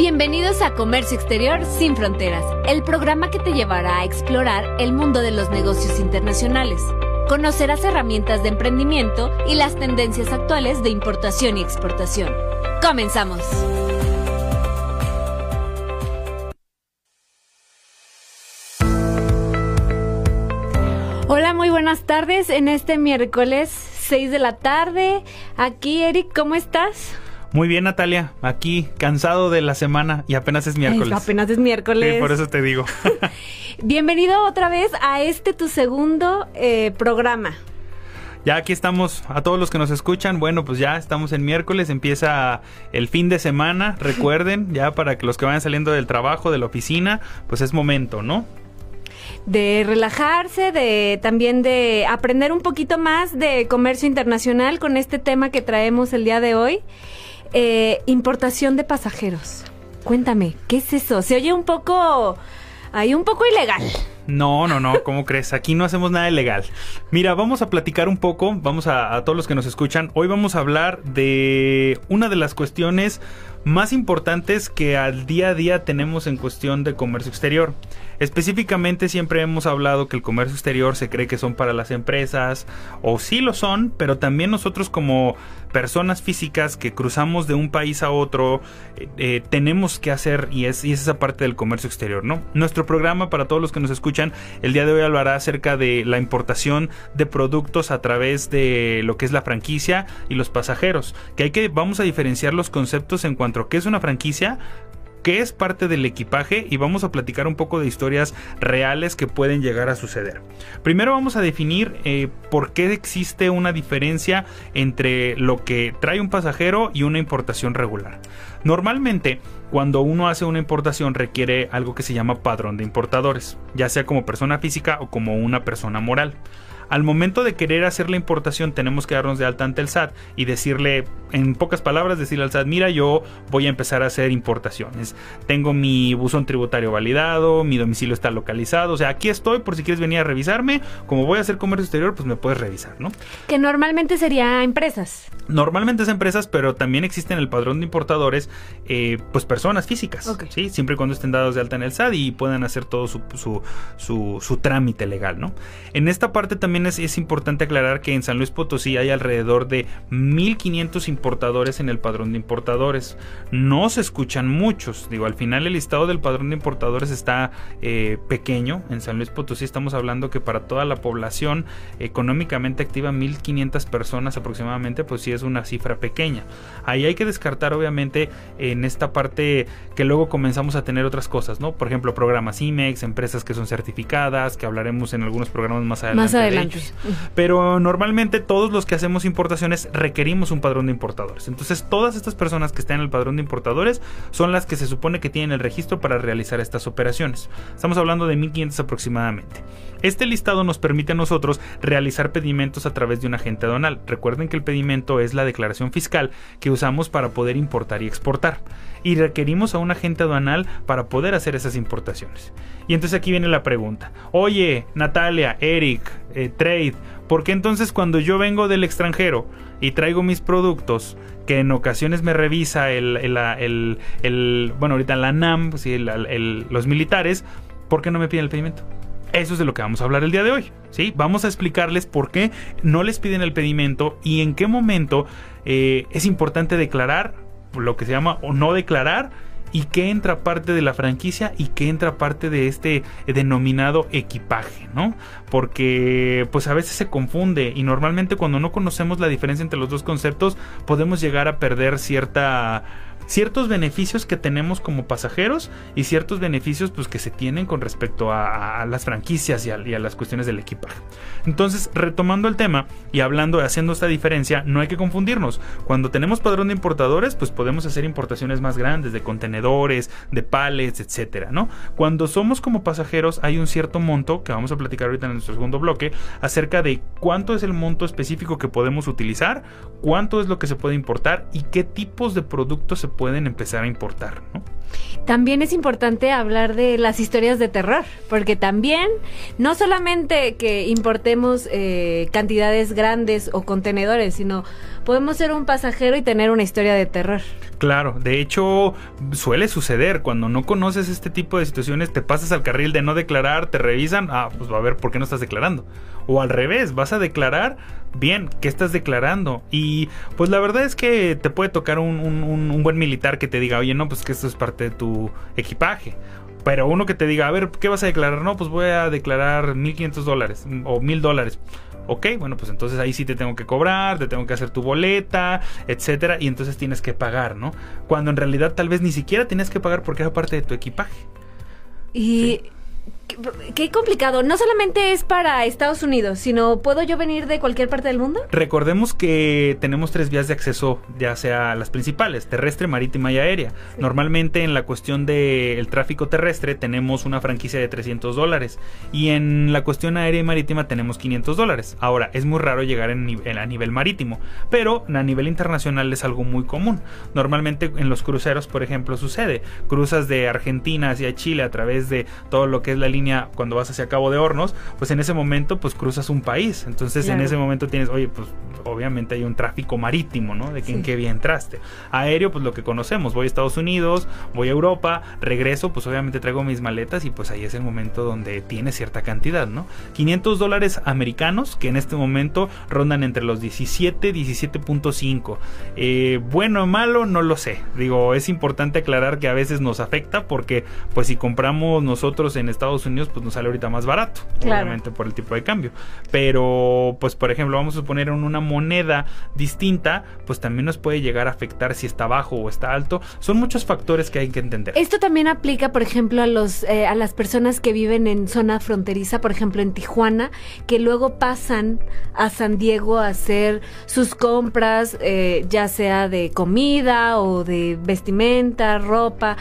Bienvenidos a Comercio Exterior sin Fronteras, el programa que te llevará a explorar el mundo de los negocios internacionales. Conocerás herramientas de emprendimiento y las tendencias actuales de importación y exportación. Comenzamos. Hola, muy buenas tardes en este miércoles 6 de la tarde. Aquí, Eric, ¿cómo estás? Muy bien, Natalia. Aquí, cansado de la semana y apenas es miércoles. apenas es miércoles. Sí, por eso te digo. Bienvenido otra vez a este tu segundo eh, programa. Ya aquí estamos, a todos los que nos escuchan, bueno, pues ya estamos en miércoles, empieza el fin de semana, recuerden, ya para que los que vayan saliendo del trabajo, de la oficina, pues es momento, ¿no? de relajarse, de también de aprender un poquito más de comercio internacional con este tema que traemos el día de hoy. Eh, importación de pasajeros. Cuéntame, ¿qué es eso? Se oye un poco... Ahí un poco ilegal. No, no, no, ¿cómo crees? Aquí no hacemos nada ilegal. Mira, vamos a platicar un poco, vamos a, a, todos los que nos escuchan. Hoy vamos a hablar de una de las cuestiones más importantes que al día a día tenemos en cuestión de comercio exterior. Específicamente siempre hemos hablado que el comercio exterior se cree que son para las empresas, o sí lo son, pero también nosotros como personas físicas que cruzamos de un país a otro, eh, eh, tenemos que hacer, y es, y es esa parte del comercio exterior, ¿no? Nuestro programa, para todos los que nos escuchan, el día de hoy hablará acerca de la importación de productos a través de lo que es la franquicia y los pasajeros, que hay que, vamos a diferenciar los conceptos en cuanto a qué es una franquicia, qué es parte del equipaje y vamos a platicar un poco de historias reales que pueden llegar a suceder. Primero vamos a definir eh, por qué existe una diferencia entre lo que trae un pasajero y una importación regular. Normalmente, cuando uno hace una importación requiere algo que se llama padrón de importadores, ya sea como persona física o como una persona moral. Al momento de querer hacer la importación tenemos que darnos de alta ante el SAT y decirle, en pocas palabras, decirle al SAT, mira, yo voy a empezar a hacer importaciones. Tengo mi buzón tributario validado, mi domicilio está localizado, o sea, aquí estoy por si quieres venir a revisarme. Como voy a hacer comercio exterior, pues me puedes revisar, ¿no? Que normalmente sería empresas. Normalmente es empresas, pero también existe en el padrón de importadores, eh, pues personas físicas, ¿sí? Siempre y cuando estén dados de alta en el SAT y puedan hacer todo su, su, su, su trámite legal, ¿no? En esta parte también es, importante aclarar que en San Luis Potosí hay alrededor de 1500 importadores en el padrón de importadores. No se escuchan muchos. Digo, al final el listado del padrón de importadores está eh, pequeño. En San Luis Potosí estamos hablando que para toda la población económicamente activa 1500 personas aproximadamente, pues sí es una cifra pequeña. Ahí hay que descartar obviamente en esta parte que luego comenzamos a tener otras cosas, ¿no? Por ejemplo, programas IMEX, empresas que son certificadas, que hablaremos en algunos programas más adelante. Más adelante. Pero normalmente todos los que hacemos importaciones requerimos un padrón de importadores. Entonces todas estas personas que están en el padrón de importadores son las que se supone que tienen el registro para realizar estas operaciones. Estamos hablando de 1500 aproximadamente. Este listado nos permite a nosotros realizar pedimentos a través de un agente aduanal. Recuerden que el pedimento es la declaración fiscal que usamos para poder importar y exportar. Y requerimos a un agente aduanal para poder hacer esas importaciones. Y entonces aquí viene la pregunta. Oye, Natalia, Eric, eh, Trade, ¿por qué entonces cuando yo vengo del extranjero y traigo mis productos, que en ocasiones me revisa el, bueno, ahorita la NAM, los militares, ¿por qué no me piden el pedimento? Eso es de lo que vamos a hablar el día de hoy. ¿sí? Vamos a explicarles por qué no les piden el pedimento y en qué momento eh, es importante declarar lo que se llama o no declarar y qué entra parte de la franquicia y qué entra parte de este denominado equipaje, ¿no? Porque pues a veces se confunde y normalmente cuando no conocemos la diferencia entre los dos conceptos podemos llegar a perder cierta ciertos beneficios que tenemos como pasajeros y ciertos beneficios pues, que se tienen con respecto a, las franquicias y a, las cuestiones del equipaje. Entonces, retomando el tema y hablando, haciendo esta diferencia, no hay que confundirnos. Cuando tenemos padrón de importadores, pues podemos hacer importaciones más grandes de contenedores, de palets, etcétera, ¿no? Cuando somos como pasajeros, hay un cierto monto que vamos a platicar ahorita en nuestro segundo bloque acerca de cuánto es el monto específico que podemos utilizar, cuánto es lo que se puede importar y qué tipos de productos se pueden empezar a importar. ¿no? También es importante hablar de las historias de terror, porque también no solamente que importemos eh, cantidades grandes o contenedores, sino podemos ser un pasajero y tener una historia de terror. Claro, de hecho suele suceder cuando no conoces este tipo de situaciones, te pasas al carril de no declarar, te revisan, ah, pues va a ver por qué no estás declarando. O al revés, vas a declarar, bien, ¿qué estás declarando? Y pues la verdad es que te puede tocar un, un buen militar que te diga, oye, no, pues que esto es parte de tu equipaje. Pero uno que te diga, a ver, ¿qué vas a declarar? No, pues voy a declarar 1.500 dólares o 1.000 dólares. Ok, bueno, pues entonces ahí sí te tengo que cobrar, te tengo que hacer tu boleta, etcétera, y entonces tienes que pagar, ¿no? Cuando en realidad tal vez ni siquiera tienes que pagar porque era parte de tu equipaje. Y qué complicado. No solamente es para Estados Unidos, sino ¿puedo yo venir de cualquier parte del mundo? Recordemos que tenemos tres vías de acceso, ya sea las principales, terrestre, marítima y aérea. Normalmente en la cuestión del tráfico terrestre tenemos una franquicia de 300 dólares y en la cuestión aérea y marítima tenemos 500 dólares. Ahora, es muy raro llegar en, a nivel marítimo, pero a nivel internacional es algo muy común. Normalmente en los cruceros, por ejemplo, sucede. Cruzas de Argentina hacia Chile a través de todo lo que es la línea cuando vas hacia Cabo de Hornos, pues en ese momento pues cruzas un país. Entonces en ese momento tienes, oye, pues obviamente hay un tráfico marítimo, ¿no? De que en qué vía entraste. Aéreo, pues lo que conocemos, voy a Estados Unidos, voy a Europa, regreso, pues obviamente traigo mis maletas y pues ahí es el momento donde tiene cierta cantidad, ¿no? 500 dólares americanos que en este momento rondan entre los 17, 17.5. Eh, bueno o malo, no lo sé. Digo, es importante aclarar que a veces nos afecta porque pues si compramos nosotros en Estados Unidos, pues nos sale ahorita más barato, obviamente por el tipo de cambio. Pero pues por ejemplo, vamos a suponer en una moneda distinta, pues también nos puede llegar a afectar si está bajo o está alto. Son muchos factores que hay que entender. Esto también aplica, por ejemplo, a los eh, a las personas que viven en zona fronteriza, por ejemplo, en Tijuana, que luego pasan a San Diego a hacer sus compras, eh, ya sea de comida o de vestimenta, ropa.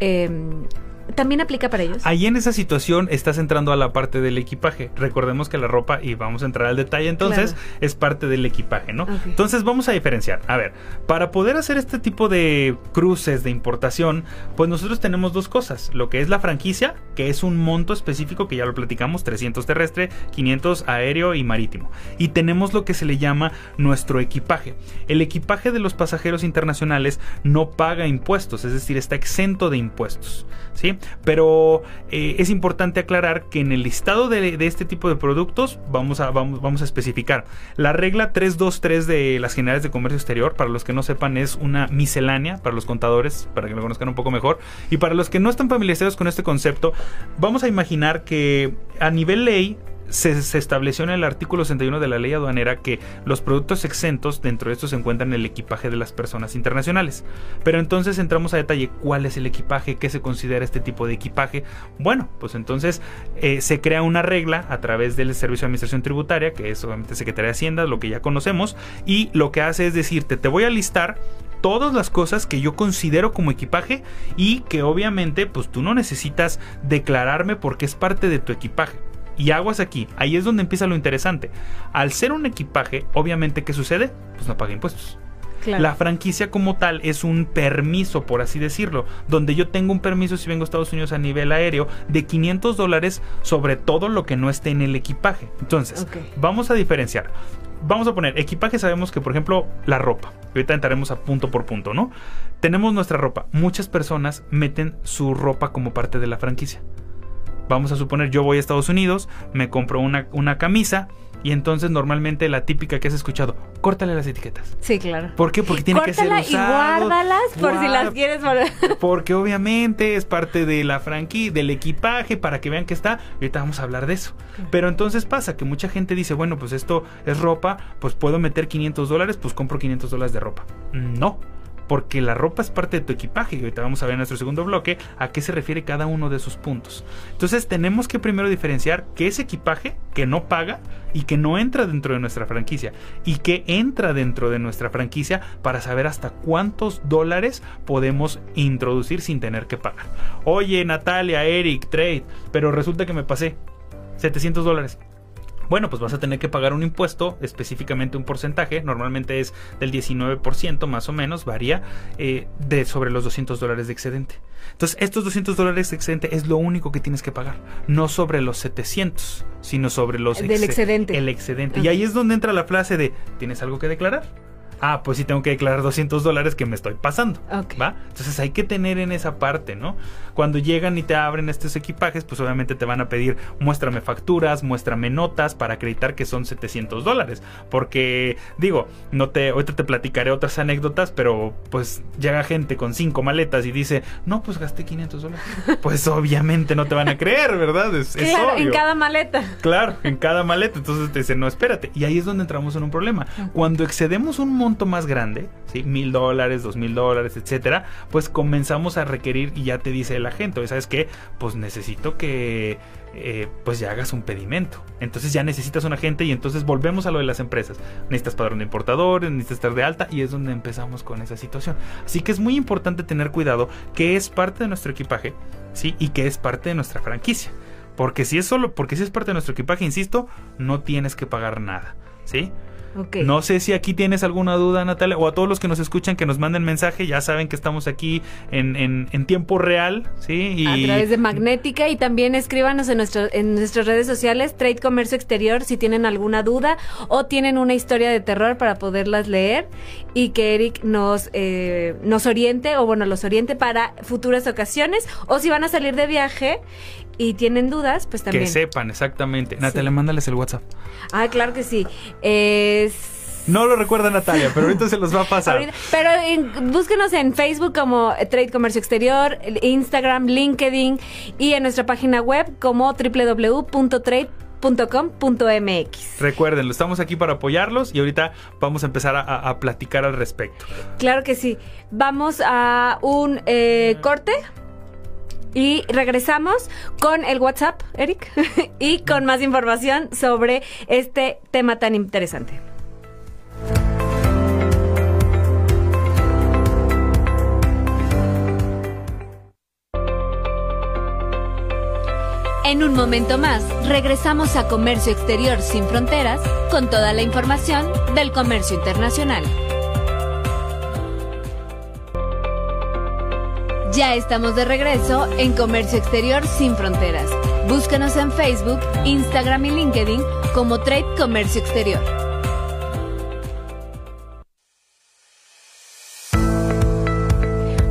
Eh, ¿También aplica para ellos? Ahí en esa situación estás entrando a la parte del equipaje. Recordemos que la ropa, y vamos a entrar al detalle entonces, es parte del equipaje, ¿no? Entonces vamos a diferenciar. A ver, para poder hacer este tipo de cruces de importación, pues nosotros tenemos dos cosas. Lo que es la franquicia, que es un monto específico, que ya lo platicamos, 300 terrestre, 500 aéreo y marítimo. Y tenemos lo que se le llama nuestro equipaje. El equipaje de los pasajeros internacionales no paga impuestos, es decir, está exento de impuestos. Pero eh, es importante aclarar que en el listado de, este tipo de productos vamos a, vamos, vamos a especificar. La regla 323 de las generales de comercio exterior, para los que no sepan, es una miscelánea para los contadores, para que lo conozcan un poco mejor. Y para los que no están familiarizados con este concepto, vamos a imaginar que a nivel ley se, estableció en el artículo 61 de la ley aduanera que los productos exentos dentro de estos se encuentran en el equipaje de las personas internacionales. Pero entonces entramos a detalle cuál es el equipaje, qué se considera este tipo de equipaje. Bueno, pues entonces eh, se crea una regla a través del Servicio de Administración Tributaria, que es obviamente Secretaría de Hacienda, lo que ya conocemos, y lo que hace es decirte, te voy a listar todas las cosas que yo considero como equipaje y que obviamente pues tú no necesitas declararme porque es parte de tu equipaje. Y aguas aquí, ahí es donde empieza lo interesante. Al ser un equipaje, obviamente, ¿qué sucede? Pues no paga impuestos. La franquicia como tal es un permiso, por así decirlo, donde yo tengo un permiso si vengo a Estados Unidos a nivel aéreo de 500 dólares sobre todo lo que no esté en el equipaje. Entonces, vamos a diferenciar. Vamos a poner equipaje, sabemos que por ejemplo la ropa. Ahorita entraremos a punto por punto, ¿no? Tenemos nuestra ropa. Muchas personas meten su ropa como parte de la franquicia. Vamos a suponer, yo voy a Estados Unidos, me compro una, una camisa y entonces normalmente la típica que has escuchado, córtale las etiquetas. Sí, claro. ¿Por qué? Porque tiene que ser usado. y guárdalas por si las quieres Porque obviamente es parte de la franquicia, del equipaje, para que vean que está. Ahorita vamos a hablar de eso. Pero entonces pasa que mucha gente dice, bueno, pues esto es ropa, pues puedo meter 500 dólares, pues compro 500 dólares de ropa. No porque la ropa es parte de tu equipaje y ahorita vamos a ver en nuestro segundo bloque a qué se refiere cada uno de esos puntos. Entonces tenemos que primero diferenciar qué es equipaje que no paga y que no entra dentro de nuestra franquicia y que entra dentro de nuestra franquicia para saber hasta cuántos dólares podemos introducir sin tener que pagar. Oye Natalia, Eric, Trade, pero resulta que me pasé 700 dólares bueno, pues vas a tener que pagar un impuesto, específicamente un porcentaje, normalmente es del 19% más o menos, varía, eh, de sobre los 200 dólares de excedente. Entonces, estos 200 dólares de excedente es lo único que tienes que pagar, no sobre los 700, sino sobre los Del excedente. El excedente. Y ahí es donde entra la frase de, ¿tienes algo que declarar? Ah, pues sí tengo que declarar 200 dólares que me estoy pasando. ¿Va? Entonces hay que tener en esa parte, ¿no? Cuando llegan y te abren estos equipajes, pues obviamente te van a pedir muéstrame facturas, muéstrame notas para acreditar que son 700 dólares. Porque, digo, no te, ahorita te platicaré otras anécdotas, pero pues llega gente con cinco maletas y dice, no, pues gasté 500 dólares. Pues obviamente no te van a creer, ¿verdad? Es, es Claro, en obvio. cada maleta. Claro, en cada maleta. Entonces te dicen, no, espérate. Y ahí es donde entramos en un problema. Cuando excedemos un monto más grande, ¿sí? Mil dólares, dos mil dólares, etcétera, pues comenzamos a requerir y ya te dice la gente, oye, ¿sabes qué? Pues necesito que eh, pues ya hagas un pedimento. Entonces ya necesitas un agente y entonces volvemos a lo de las empresas. Necesitas padrón de importadores, necesitas estar de alta y es donde empezamos con esa situación. Así que es muy importante tener cuidado que es parte de nuestro equipaje, ¿sí? Y que es parte de nuestra franquicia. Porque si es solo, porque si es parte de nuestro equipaje, insisto, no tienes que pagar nada, ¿sí? Ok. No sé si aquí tienes alguna duda, Natalia, o a todos los que nos escuchan que nos manden mensaje, ya saben que estamos aquí en, en- en tiempo real, ¿sí? Y A través de Magnética y también escríbanos en, nuestro, en nuestras redes sociales, Trade Comercio Exterior, si tienen alguna duda o tienen una historia de terror para poderlas leer y que Eric nos, eh, nos oriente o bueno, los oriente para futuras ocasiones o si van a salir de viaje y tienen dudas, pues también. que sepan exactamente. Natalia, mándales el WhatsApp. Ah, claro que sí. Es... No lo recuerda Natalia, pero ahorita se los va a pasar. Pero en- búsquenos en Facebook como Trade Comercio Exterior, Instagram, LinkedIn y en nuestra página web como www.trade.com.mx. Recuerden, estamos aquí para apoyarlos y ahorita vamos a empezar a, a- a platicar al respecto. Claro que sí. Vamos a un eh, corte. Y regresamos con el WhatsApp, Eric, y con más información sobre este tema tan interesante. En un momento más, regresamos a Comercio Exterior sin Fronteras con toda la información del comercio internacional. Ya estamos de regreso en Comercio Exterior sin Fronteras. Búscanos en Facebook, Instagram y LinkedIn como Trade Comercio Exterior.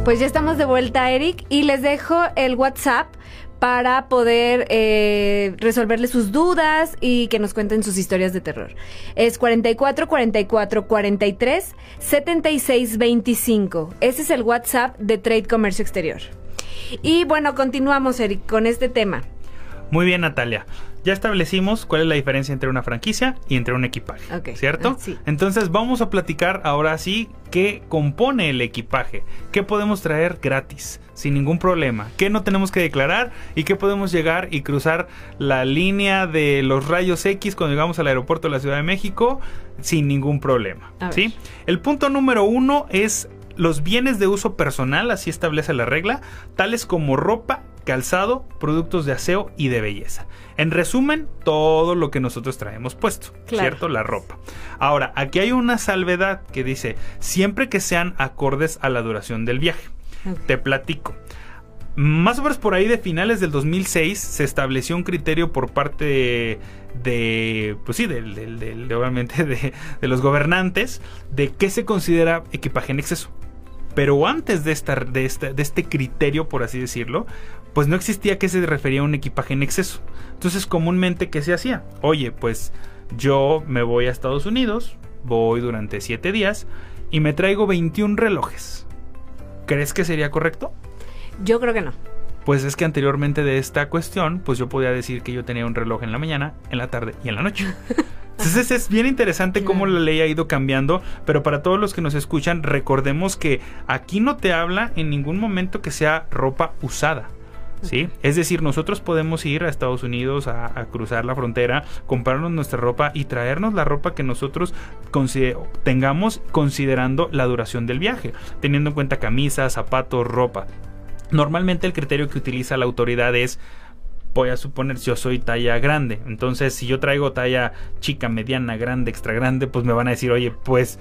Pues ya estamos de vuelta, Eric, y les dejo el WhatsApp para poder eh, resolverle sus dudas y que nos cuenten sus historias de terror. Es 44 44 43 76 25. Ese es el WhatsApp de Trade Comercio Exterior. Y bueno, continuamos, Eric, con este tema. Muy bien, Natalia. Ya establecimos cuál es la diferencia entre una franquicia y entre un equipaje, ¿cierto? ah, sí. Entonces vamos a platicar ahora sí qué compone el equipaje, qué podemos traer gratis, sin ningún problema, qué no tenemos que declarar y qué podemos llegar y cruzar la línea de los rayos X cuando llegamos al aeropuerto de la Ciudad de México sin ningún problema. ¿sí? El punto número uno es los bienes de uso personal, así establece la regla, tales como ropa, calzado, productos de aseo y de belleza. En resumen, todo lo que nosotros traemos puesto, Claro. ¿cierto? La ropa. Ahora, aquí hay una salvedad que dice, siempre que sean acordes a la duración del viaje. Te platico. Más o menos por ahí de finales del 2006 se estableció un criterio por parte de, de, pues sí, del, del- del- de, obviamente de, de los gobernantes de qué se considera equipaje en exceso. Pero antes de, esta, de, esta- de este criterio, por así decirlo, pues no existía que se refería a un equipaje en exceso. Entonces, comúnmente, ¿qué se hacía? Oye, pues yo me voy a Estados Unidos, voy durante 7 días y me traigo 21 relojes. ¿Crees que sería correcto? Yo creo que no. Pues es que anteriormente de esta cuestión, pues yo podía decir que yo tenía un reloj en la mañana, en la tarde y en la noche. Entonces es bien interesante cómo la ley ha ido cambiando, pero para todos los que nos escuchan, recordemos que aquí no te habla en ningún momento que sea ropa usada. ¿Sí? Es decir, nosotros podemos ir a Estados Unidos a, a cruzar la frontera, comprarnos nuestra ropa y traernos la ropa que nosotros consider- tengamos considerando la duración del viaje, teniendo en cuenta camisas, zapatos, ropa. Normalmente el criterio que utiliza la autoridad es voy a suponer yo soy talla grande. Entonces, si yo traigo talla chica, mediana, grande, extra grande, pues me van a decir, oye, pues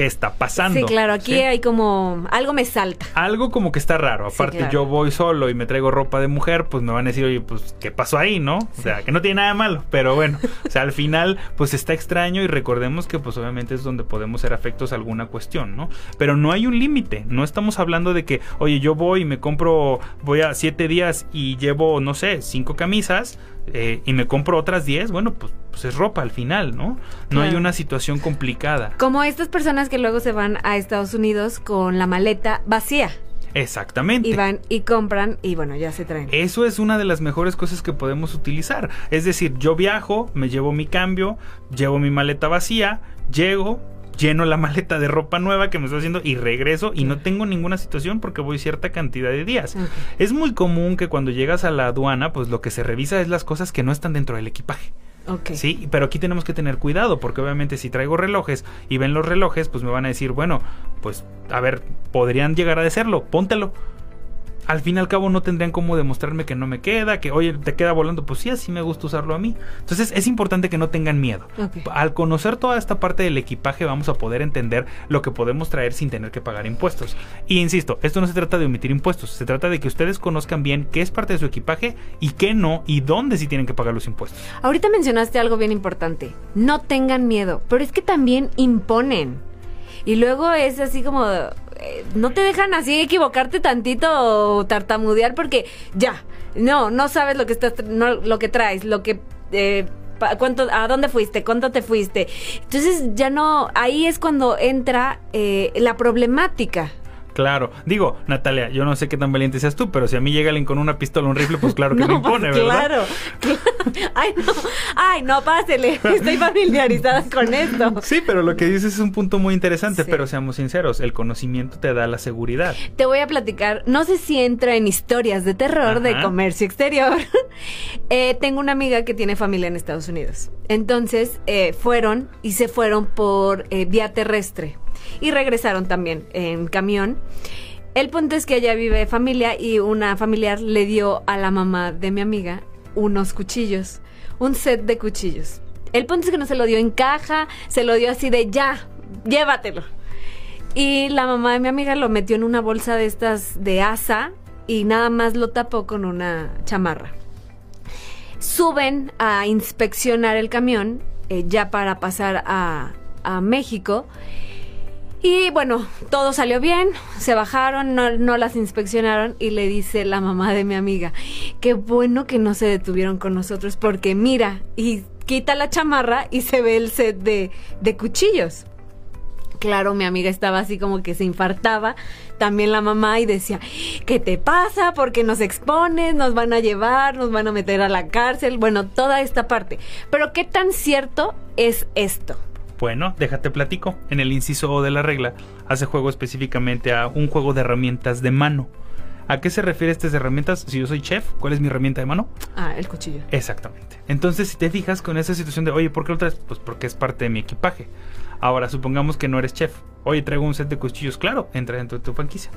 qué está pasando. Sí, claro, aquí hay como algo me salta. Algo como que está raro. Aparte, yo voy solo y me traigo ropa de mujer, pues me van a decir, oye, pues, ¿qué pasó ahí, no? O sea, que no tiene nada malo, pero bueno, o sea, al final, pues está extraño y recordemos que, pues obviamente es donde podemos ser afectos a alguna cuestión, ¿no? Pero no hay un límite. No estamos hablando de que, oye, yo voy y me compro, voy a siete días y llevo, no sé, cinco camisas eh, y me compro otras 10, bueno, pues, pues, es ropa al final, ¿no? No hay una situación complicada. Como estas personas que luego se van a Estados Unidos con la maleta vacía. Exactamente. Y van y compran y bueno, ya se traen. Eso es una de las mejores cosas que podemos utilizar. Es decir, yo viajo, me llevo mi cambio, llevo mi maleta vacía, llego, lleno la maleta de ropa nueva que me estoy haciendo y regreso y no tengo ninguna situación porque voy cierta cantidad de días. Es muy común que cuando llegas a la aduana, pues lo que se revisa es las cosas que no están dentro del equipaje. Sí, pero aquí tenemos que tener cuidado porque obviamente si traigo relojes y ven los relojes, pues me van a decir, bueno, pues a ver, podrían llegar a decirlo, póntelo al fin y al cabo no tendrían cómo demostrarme que no me queda, que oye, te queda volando, pues sí, así me gusta usarlo a mí. Entonces es importante que no tengan miedo. Al conocer toda esta parte del equipaje vamos a poder entender lo que podemos traer sin tener que pagar impuestos. Y insisto, esto no se trata de omitir impuestos, se trata de que ustedes conozcan bien qué es parte de su equipaje y qué no y dónde sí tienen que pagar los impuestos. Ahorita mencionaste algo bien importante, no tengan miedo, pero es que también imponen. Y luego es así como, no te dejan así equivocarte tantito o tartamudear porque ya, no, no sabes lo que estás, no, lo que traes, lo que eh, cuánto, a dónde fuiste, cuánto te fuiste. Entonces ya no, ahí es cuando entra eh, la problemática. Claro. Digo, Natalia, yo no sé qué tan valiente seas tú, pero si a mí llega alguien con una pistola o un rifle, pues claro que me impone, pues, ¿verdad? Claro, Ay, no. Ay, no, pásele. Estoy familiarizada con esto. Sí, pero lo que dices es un punto muy interesante, pero seamos sinceros, el conocimiento te da la seguridad. Te voy a platicar, no sé si entra en historias de terror de comercio exterior. Eh, tengo una amiga que tiene familia en Estados Unidos. Entonces, eh, fueron y se fueron por eh, vía terrestre y regresaron también en camión. El punto es que ella vive familia y una familiar le dio a la mamá de mi amiga unos cuchillos, un set de cuchillos. El punto es que no se lo dio en caja, se lo dio así de ya, llévatelo. Y la mamá de mi amiga lo metió en una bolsa de estas de asa y nada más lo tapó con una chamarra. Suben a inspeccionar el camión eh, ya para pasar a, a México y bueno, todo salió bien, se bajaron, no, las inspeccionaron y le dice la mamá de mi amiga, qué bueno que no se detuvieron con nosotros porque mira, y quita la chamarra y se ve el set de, de cuchillos. Claro, mi amiga estaba así como que se infartaba, también la mamá y decía, ¿qué te pasa? ¿Por qué nos expones? ¿Nos van a llevar? ¿Nos van a meter a la cárcel? Bueno, toda esta parte. Pero ¿qué tan cierto es esto? Bueno, déjate platico. En el inciso O de la regla hace juego específicamente a un juego de herramientas de mano. ¿A qué se refiere estas herramientas? Si yo soy chef, ¿cuál es mi herramienta de mano? Ah, el cuchillo. Exactamente. Entonces, si te fijas con esa situación de, oye, ¿por qué lo traes? Pues porque es parte de mi equipaje. Ahora, supongamos que no eres chef. Oye, traigo un set de cuchillos. Claro, entra dentro de tu franquicia.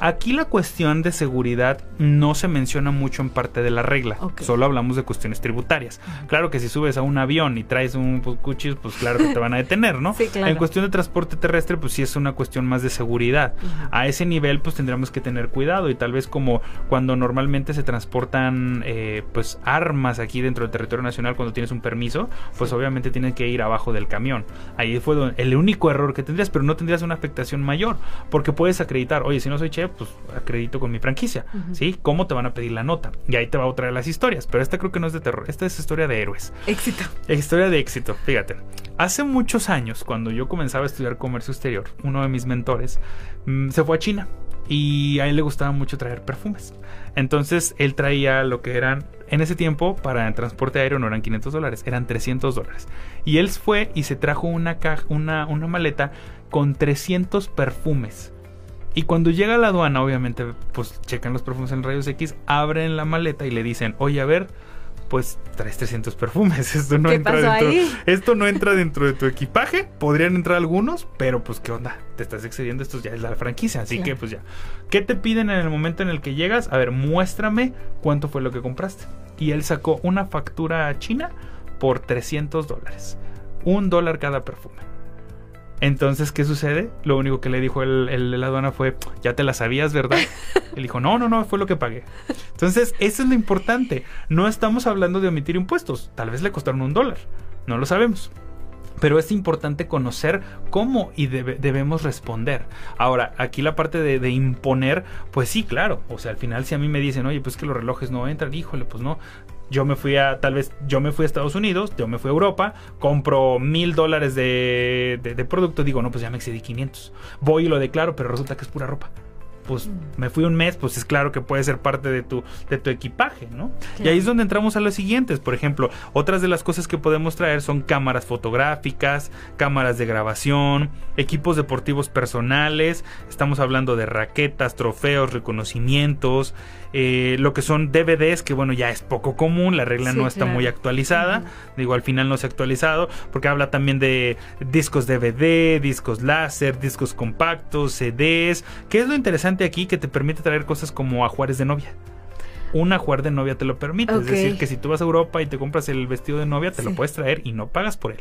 Aquí la cuestión de seguridad no se menciona mucho en parte de la regla. Solo hablamos de cuestiones tributarias. Claro que si subes a un avión y traes un cuchillo, pues claro que te van a detener, ¿no? En cuestión de transporte terrestre, pues sí es una cuestión más de seguridad. A ese nivel, pues tendríamos que tener cuidado y tal vez como cuando normalmente se transportan eh, pues armas aquí dentro del territorio nacional cuando tienes un permiso, pues obviamente tienen que ir abajo del camión. Ahí fue el único error que tendrías, pero no tendrías una afectación mayor, porque puedes acreditar, oye, si no soy chef, pues acredito con mi franquicia, ¿sí? ¿Cómo te van a pedir la nota? Y ahí te va a traer las historias, pero esta creo que no es de terror, esta es historia de héroes. Éxito. Historia de éxito, fíjate. Hace muchos años, cuando yo comenzaba a estudiar comercio exterior, uno de mis mentores mm, se fue a China y a él le gustaba mucho traer perfumes. Entonces él traía lo que eran, en ese tiempo, para el transporte aéreo no eran 500 dólares, eran 300 dólares. Y él fue y se trajo una, caja, una, una maleta con 300 perfumes. Y cuando llega a la aduana, obviamente, pues checan los perfumes en rayos X, abren la maleta y le dicen, oye, a ver, pues traes 300 perfumes. Esto no entra dentro. Esto no entra dentro de tu equipaje. Podrían entrar algunos, pero pues qué onda, te estás excediendo. Esto ya es la franquicia, así que pues ya. ¿Qué te piden en el momento en el que llegas? A ver, muéstrame cuánto fue lo que compraste. y él sacó una factura china por 300 dólares. Un dólar cada perfume. Entonces, ¿qué sucede? Lo único que le dijo el, el, la aduana fue, ya te la sabías, ¿verdad? Él dijo, no, no, no, fue lo que pagué. Entonces, eso es lo importante. No estamos hablando de omitir impuestos. Tal vez le costaron un dólar. No lo sabemos. Pero es importante conocer cómo y debemos responder. Ahora, aquí la parte de, de, imponer, pues sí, claro. O sea, al final si a mí me dicen, oye, pues que los relojes no entran, híjole, pues no. Yo me fui a, tal vez, yo me fui a Estados Unidos, yo me fui a Europa, compro mil dólares de, de, producto, digo, no, pues ya me excedí 500. Voy y lo declaro, pero resulta que es pura ropa pues me fui un mes, pues es claro que puede ser parte de tu, de tu equipaje, ¿no? Claro. Y ahí es donde entramos a los siguientes. Por ejemplo, otras de las cosas que podemos traer son cámaras fotográficas, cámaras de grabación, equipos deportivos personales, estamos hablando de raquetas, trofeos, reconocimientos, eh, lo que son DVDs, que bueno, ya es poco común, la regla sí, no está claro. muy actualizada, uh -huh. digo, al final no se ha actualizado, porque habla también de discos DVD, discos láser, discos compactos, CDs, ¿qué es lo interesante aquí? Que te permite traer cosas como ajuares de novia un ajuar de novia te lo permite. Okay. Es decir, que si tú vas a Europa y te compras el vestido de novia, te sí. lo puedes traer y no pagas por él.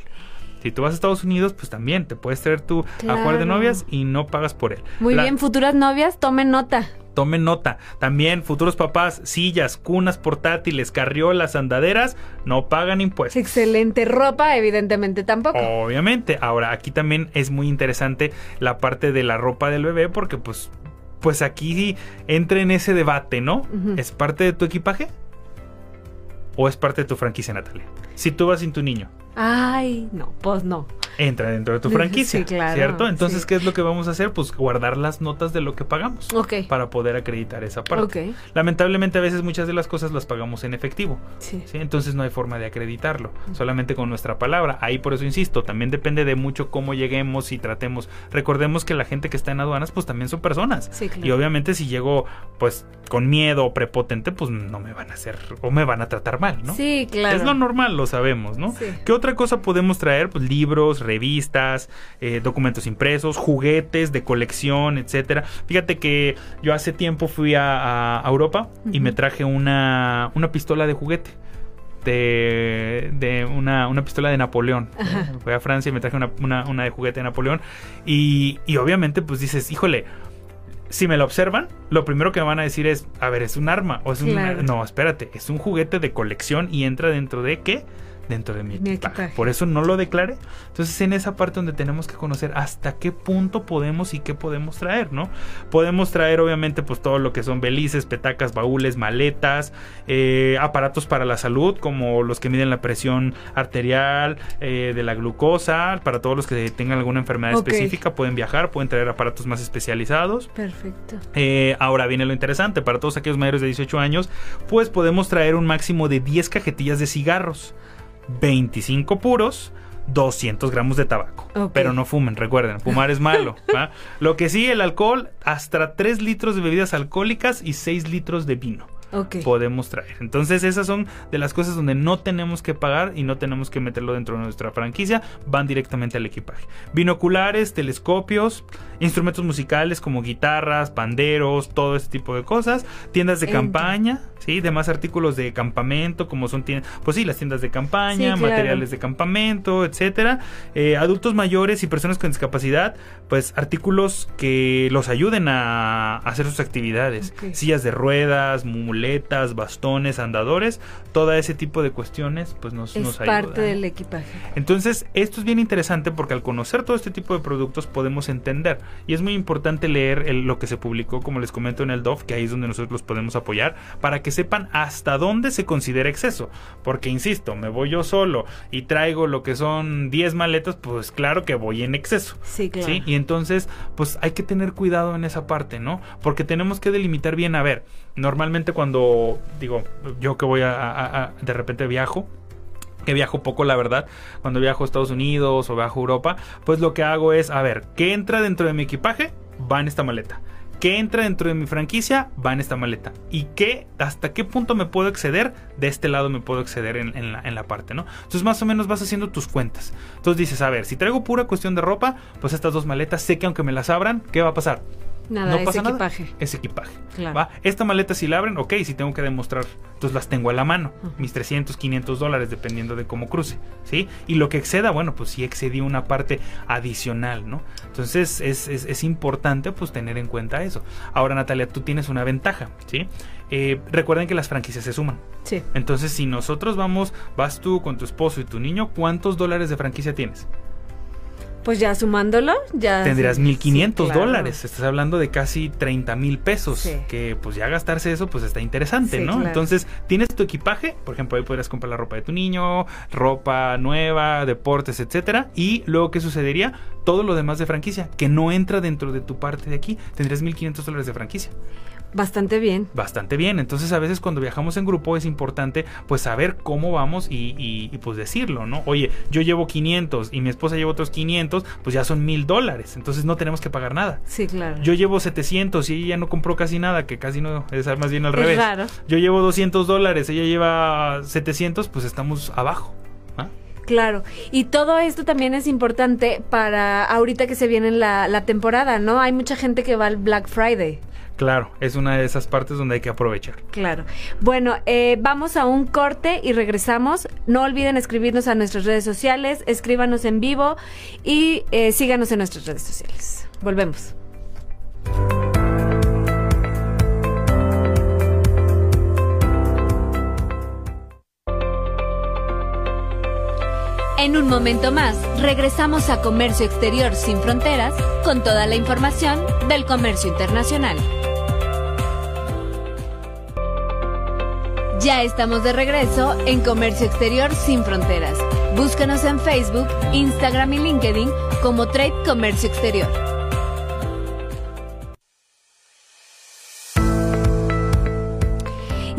Si tú vas a Estados Unidos, pues también te puedes traer tu claro. ajuar de novias y no pagas por él. Muy La... bien, futuras novias, tomen nota. Tomen nota. También futuros papás, sillas, cunas portátiles, carriolas, andaderas, no pagan impuestos. Excelente. Ropa, evidentemente tampoco. Obviamente. Ahora, aquí también es muy interesante la parte de la ropa del bebé porque pues pues aquí entra en ese debate, ¿no? Uh -huh. ¿Es parte de tu equipaje? ¿O es parte de tu franquicia, Natalia? Si tú vas sin tu niño. Ay, no, pues no. Entra dentro de tu franquicia, sí, claro, ¿cierto? Entonces, sí. ¿qué es lo que vamos a hacer? Pues guardar las notas de lo que pagamos okay. para poder acreditar esa parte. Okay. Lamentablemente, a veces muchas de las cosas las pagamos en efectivo. Sí. ¿sí? Entonces, no hay forma de acreditarlo, solamente con nuestra palabra. Ahí, por eso insisto, también depende de mucho cómo lleguemos y tratemos. Recordemos que la gente que está en aduanas, pues también son personas. Sí, claro. Y obviamente, si llego, pues, con miedo o prepotente, pues no me van a hacer o me van a tratar mal, ¿no? Sí, claro. Es lo normal, lo sabemos, ¿no? Sí. ¿Qué otra cosa podemos traer? Pues libros, revistas, eh, documentos impresos, juguetes de colección, etcétera. Fíjate que yo hace tiempo fui a, a Europa uh -huh. y me traje una, una pistola de juguete. De, de una, una, pistola de Napoleón. Ajá. Fui a Francia y me traje una, una, una de juguete de Napoleón. Y, y, obviamente, pues dices, híjole, si me lo observan, lo primero que me van a decir es, a ver, es un arma. O es claro. un. No, espérate, es un juguete de colección y entra dentro de qué? Dentro de mi, mi equipaje. equipaje. Por eso no lo declaré. Entonces, en esa parte donde tenemos que conocer hasta qué punto podemos y qué podemos traer, ¿no? Podemos traer, obviamente, pues todo lo que son belices, petacas, baúles, maletas, eh, aparatos para la salud, como los que miden la presión arterial, eh, de la glucosa. Para todos los que tengan alguna enfermedad okay. específica, pueden viajar, pueden traer aparatos más especializados. Perfecto. Eh, ahora viene lo interesante. Para todos aquellos mayores de 18 años, pues podemos traer un máximo de 10 cajetillas de cigarros. 25 puros, 200 gramos de tabaco. Okay. Pero no fumen, recuerden, fumar es malo. ¿va? Lo que sí, el alcohol, hasta 3 litros de bebidas alcohólicas y 6 litros de vino. Okay. podemos traer. Entonces esas son de las cosas donde no tenemos que pagar y no tenemos que meterlo dentro de nuestra franquicia, van directamente al equipaje. Binoculares, telescopios, instrumentos musicales como guitarras, panderos, todo este tipo de cosas, tiendas de campaña, sí, demás artículos de campamento como son tiendas, pues sí, las tiendas de campaña, sí, materiales de campamento, etcétera. Eh, adultos mayores y personas con discapacidad, pues artículos que los ayuden a hacer sus actividades, okay. sillas de ruedas, muletas muletas, bastones, andadores, todo ese tipo de cuestiones, pues nos, es nos ayuda. parte del equipaje. Entonces, esto es bien interesante porque al conocer todo este tipo de productos podemos entender y es muy importante leer el, lo que se publicó, como les comento en el DOF, que ahí es donde nosotros los podemos apoyar, para que sepan hasta dónde se considera exceso. Porque, insisto, me voy yo solo y traigo lo que son 10 maletas, pues claro que voy en exceso. Sí, claro. ¿sí? Y entonces, pues hay que tener cuidado en esa parte, ¿no? Porque tenemos que delimitar bien, a ver, normalmente cuando digo yo que voy a, de repente viajo que viajo poco la verdad cuando viajo a Estados Unidos o viajo a Europa pues lo que hago es a ver qué entra dentro de mi equipaje va en esta maleta. Qué entra dentro de mi franquicia va en esta maleta. Y qué hasta qué punto me puedo exceder de este lado me puedo exceder en, en, la, en, la, parte no entonces más o menos vas haciendo tus cuentas. Entonces dices a ver si traigo pura cuestión de ropa pues estas dos maletas sé que aunque me las abran qué va a pasar Nada, no es pasa equipaje. nada. Es equipaje. Claro. ¿va? Esta maleta si la abren, ok, si tengo que demostrar, entonces las tengo a la mano, mis 300, 500 dólares, dependiendo de cómo cruce, ¿sí? Y lo que exceda, bueno, pues sí excedí una parte adicional, ¿no? Entonces es, es, es importante pues tener en cuenta eso. Ahora Natalia, tú tienes una ventaja, ¿sí? Eh, recuerden que las franquicias se suman. Sí. Entonces, si nosotros vamos, vas tú con tu esposo y tu niño, ¿cuántos dólares de franquicia tienes? Pues ya sumándolo, ya... Tendrías sí, 1500 sí, claro. dólares. Estás hablando de casi 30 mil pesos. Sí. Que pues ya gastarse eso, pues está interesante, ¿no? claro. Entonces, tienes tu equipaje. Por ejemplo, ahí podrías comprar la ropa de tu niño, ropa nueva, deportes, etcétera. Y luego, ¿qué sucedería? Todo lo demás de franquicia, que no entra dentro de tu parte de aquí, tendrías 1500 dólares de franquicia. Bastante bien. bastante bien. Entonces a veces cuando viajamos en grupo es importante pues saber cómo vamos y, y- y, pues decirlo, ¿no? Oye, yo llevo 500 y mi esposa lleva otros 500, pues ya son mil dólares. Entonces no tenemos que pagar nada. Sí, claro. Yo llevo 700 y ella no compró casi nada, que casi no, es más bien al Es revés. raro. Yo llevo 200 dólares, ella lleva 700, pues estamos abajo. Claro, y todo esto también es importante para ahorita que se viene la, la temporada, ¿no? Hay mucha gente que va al Black Friday. Claro, es una de esas partes donde hay que aprovechar. Claro. Bueno, eh, vamos a un corte y regresamos. No olviden escribirnos a nuestras redes sociales, escríbanos en vivo y eh, síganos en nuestras redes sociales. Volvemos. En un momento más, regresamos a Comercio Exterior sin Fronteras con toda la información del comercio internacional. Ya estamos de regreso en Comercio Exterior sin Fronteras. Búscanos en Facebook, Instagram y LinkedIn como Trade Comercio Exterior.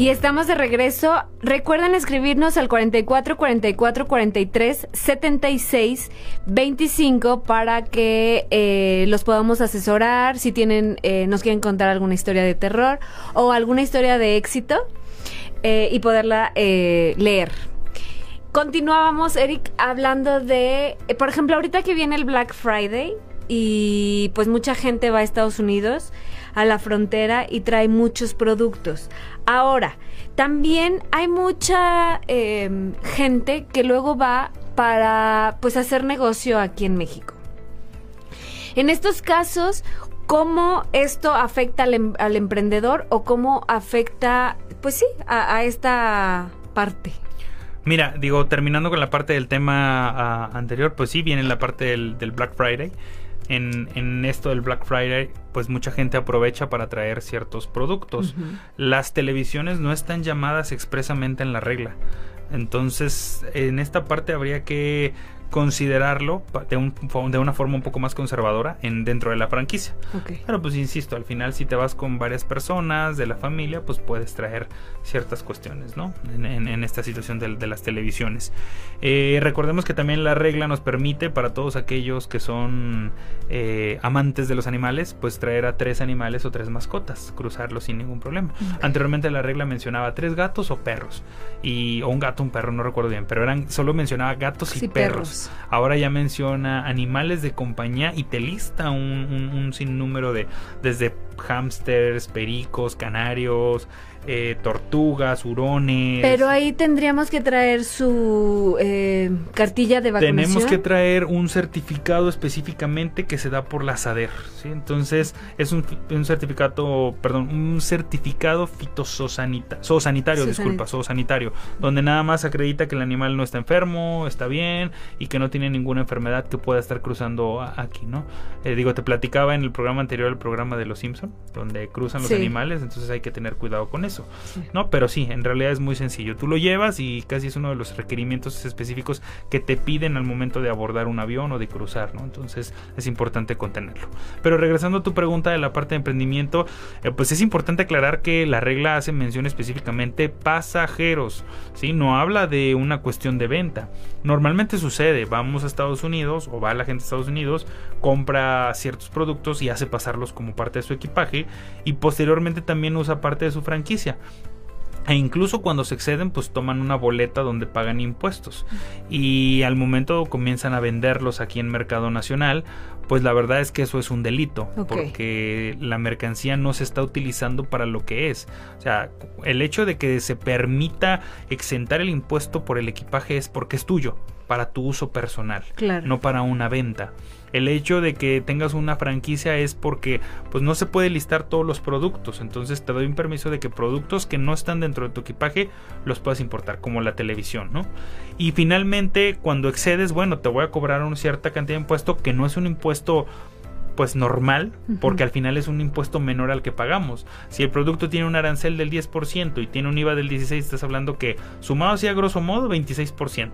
Y estamos de regreso. Recuerden escribirnos al 44 44 43 76 25 para que eh, los podamos asesorar si tienen, eh, nos quieren contar alguna historia de terror o alguna historia de éxito eh, y poderla eh, leer. Continuábamos, Eric, hablando de, por ejemplo, ahorita que viene el Black Friday y pues mucha gente va a Estados Unidos a la frontera y trae muchos productos. Ahora, también hay mucha eh, gente que luego va para pues hacer negocio aquí en México. En estos casos, ¿cómo esto afecta al, em- al emprendedor o cómo afecta, pues sí, a, a esta parte? Mira, digo, terminando con la parte del tema ah, anterior, pues sí, viene la parte del Black Friday. En, en esto del Black Friday, pues mucha gente aprovecha para traer ciertos productos. Las televisiones no están llamadas expresamente en la regla. Entonces, en esta parte habría que considerarlo de, un, de una forma un poco más conservadora en dentro de la franquicia. Ok. Pero pues insisto, al final si te vas con varias personas de la familia, pues puedes traer ciertas cuestiones, ¿no? En, en- en esta situación de, de las televisiones. Eh, recordemos que también la regla nos permite para todos aquellos que son eh, amantes de los animales, pues traer a tres animales o tres mascotas, cruzarlos sin ningún problema. Anteriormente la regla mencionaba tres gatos o perros, y, o un gato, un perro, no recuerdo bien, pero eran solo mencionaba gatos y perros. Ahora ya menciona animales de compañía y te lista un, un- un sinnúmero de desde hámsters, pericos, canarios, eh, tortugas, hurones. Pero ahí tendríamos que traer su eh, cartilla de vacunación. Tenemos que traer un certificado específicamente que se da por la SADER, ¿sí? Entonces es un, un certificado, perdón, un certificado fitosanitario, zoosanitario, disculpa, zoosanitario, donde nada más acredita que el animal no está enfermo, está bien y que no tiene ninguna enfermedad que pueda estar cruzando aquí, ¿no? Eh, digo, te platicaba en el programa anterior, el programa de los Simpson, donde cruzan los Sí. animales, entonces hay que tener cuidado con eso. No, pero sí, en realidad es muy sencillo. Tú lo llevas y casi es uno de los requerimientos específicos que te piden al momento de abordar un avión o de cruzar, ¿no? Entonces es importante contenerlo. Pero regresando a tu pregunta de la parte de emprendimiento, eh, pues es importante aclarar que la regla hace mención específicamente pasajeros, ¿sí? No habla de una cuestión de venta. Normalmente sucede, vamos a Estados Unidos o va la gente a Estados Unidos, compra ciertos productos y hace pasarlos como parte de su equipaje y posteriormente también usa parte de su franquicia. E incluso cuando se exceden, pues toman una boleta donde pagan impuestos. Y al momento comienzan a venderlos aquí en Mercado Nacional, pues la verdad es que eso es un delito, porque la mercancía no se está utilizando para lo que es. O sea, el hecho de que se permita exentar el impuesto por el equipaje es porque es tuyo, para tu uso personal, Claro. no para una venta. El hecho de que tengas una franquicia es porque pues no se puede listar todos los productos, entonces te doy un permiso de que productos que no están dentro de tu equipaje los puedas importar, como la televisión, ¿no? Y finalmente, cuando excedes, bueno, te voy a cobrar una cierta cantidad de impuesto que no es un impuesto pues normal, porque al final es un impuesto menor al que pagamos. Si el producto tiene un arancel del 10% y tiene un IVA del 16, estás hablando que sumado así a grosso modo 26%.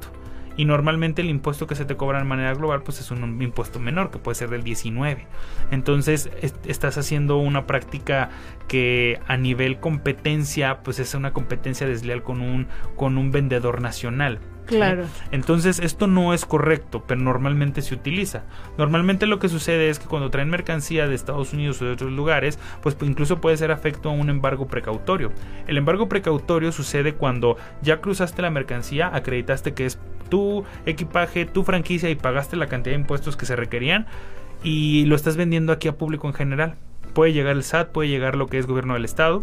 Y normalmente el impuesto que se te cobra de manera global pues es un impuesto menor, que puede ser del 19. Entonces est- estás haciendo una práctica que a nivel competencia pues es una competencia desleal con un, con un vendedor nacional. ¿Sí? Claro. Entonces esto no es correcto, pero normalmente se utiliza. Normalmente lo que sucede es que cuando traen mercancía de Estados Unidos o de otros lugares, pues incluso puede ser afecto a un embargo precautorio. El embargo precautorio sucede cuando ya cruzaste la mercancía, acreditaste que es tu equipaje, tu franquicia y pagaste la cantidad de impuestos que se requerían y lo estás vendiendo aquí a público en general. Puede llegar el SAT, puede llegar lo que es gobierno del estado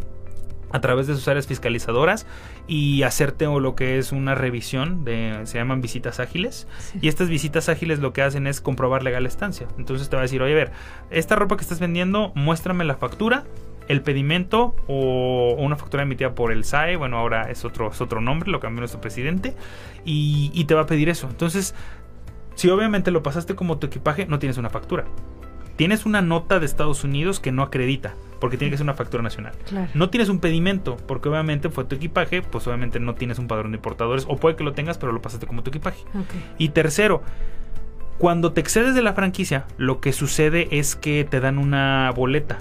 a través de sus áreas fiscalizadoras y hacerte o lo que es una revisión de se llaman visitas ágiles. Sí. y estas visitas ágiles lo que hacen es comprobar legal estancia. Entonces te va a decir oye a ver esta ropa que estás vendiendo muéstrame la factura el pedimento o una factura emitida por el SAE bueno ahora es otro es otro nombre lo cambió nuestro presidente. Y, y te va a pedir eso. Entonces si obviamente lo pasaste como tu equipaje no tienes una factura tienes una nota de Estados Unidos que no acredita porque tiene que ser una factura nacional Claro. no tienes un pedimento, porque obviamente fue tu equipaje, pues obviamente no tienes un padrón de importadores, o puede que lo tengas, pero lo pasaste como tu equipaje. Y tercero, cuando te excedes de la franquicia, lo que sucede es que te dan una boleta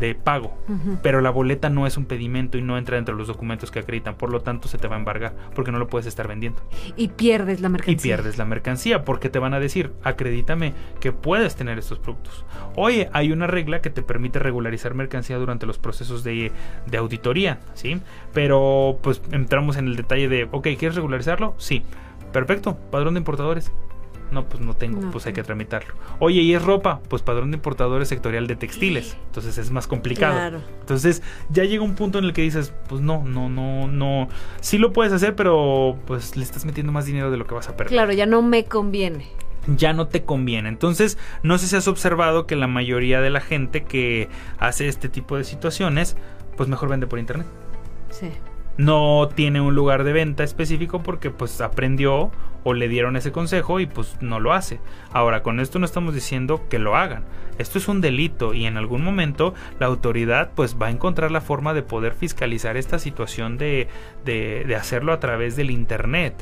de pago, pero la boleta no es un pedimento y no entra dentro de los documentos que acreditan, por lo tanto se te va a embargar, porque no lo puedes estar vendiendo. Y pierdes la Y mercancía. pierdes la mercancía porque te van a decir, acredítame que puedes tener estos productos. Oye, hay una regla que te permite regularizar mercancía durante los procesos de, de auditoría, ¿sí? Pero pues entramos en el detalle de, ok, ¿quieres regularizarlo? Sí. Perfecto, padrón de importadores. No, pues no tengo, No pues hay que tramitarlo. Oye, ¿y es ropa? Pues padrón de importadores sectorial de textiles. Entonces es más complicado. Claro. Entonces ya llega un punto en el que dices, pues no, no, no, no. Sí lo puedes hacer, pero pues le estás metiendo más dinero de lo que vas a perder. Claro, ya no me conviene. Ya no te conviene. Entonces, no sé si has observado que la mayoría de la gente que hace este tipo de situaciones, pues mejor vende por internet. Sí. No tiene un lugar de venta específico porque pues aprendió o le dieron ese consejo y pues no lo hace. Ahora, con esto no estamos diciendo que lo hagan. Esto es un delito y en algún momento la autoridad pues va a encontrar la forma de poder fiscalizar esta situación de, de, de hacerlo a través del internet.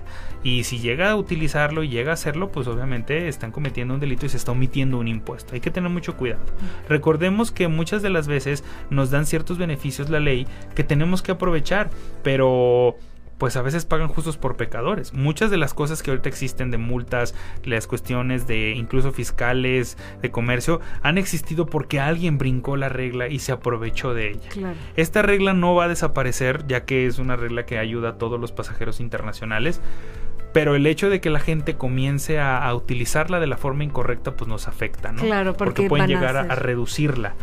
Y si llega a utilizarlo y llega a hacerlo, pues obviamente están cometiendo un delito y se está omitiendo un impuesto. Hay que tener mucho cuidado. Recordemos que muchas de las veces nos dan ciertos beneficios la ley que tenemos que aprovechar, pero pues a veces pagan justos por pecadores. Muchas de las cosas que ahorita existen de multas, las cuestiones de incluso fiscales, de comercio, han existido porque alguien brincó la regla y se aprovechó de ella. Claro. Esta regla no va a desaparecer ya que es una regla que ayuda a todos los pasajeros internacionales. Pero el hecho de que la gente comience a, a utilizarla de la forma incorrecta pues nos afecta, ¿no? Claro, porque pueden llegar a, a reducirla.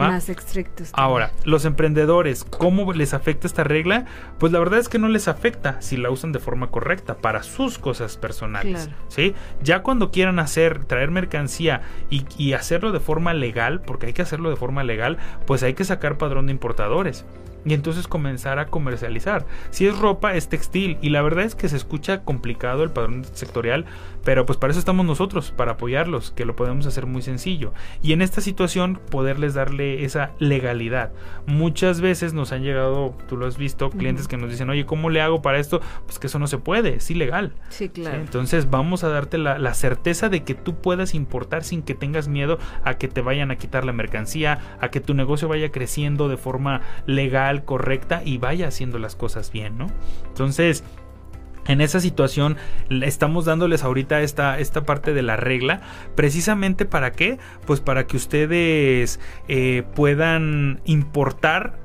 ¿Va? Más estrictos. Ahora, los emprendedores, ¿cómo les afecta esta regla? Pues la verdad es que no les afecta si la usan de forma correcta para sus cosas personales. Claro. ¿sí? Ya cuando quieran hacer, traer mercancía y, y hacerlo de forma legal, porque hay que hacerlo de forma legal, pues hay que sacar padrón de importadores. Y entonces comenzar a comercializar. Si es ropa, es textil. Y la verdad es que se escucha complicado el padrón sectorial. Pero pues para eso estamos nosotros, para apoyarlos, que lo podemos hacer muy sencillo. Y en esta situación poderles darle esa legalidad. Muchas veces nos han llegado, tú lo has visto, clientes que nos dicen, oye, ¿cómo le hago para esto? Pues que eso no se puede, es ilegal. Sí, ¿sí? claro. Entonces vamos a darte la, la certeza de que tú puedas importar sin que tengas miedo a que te vayan a quitar la mercancía, a que tu negocio vaya creciendo de forma legal, correcta y vaya haciendo las cosas bien, ¿no? Entonces... En esa situación estamos dándoles ahorita esta, esta parte de la regla, precisamente para qué? Pues para que ustedes eh, puedan importar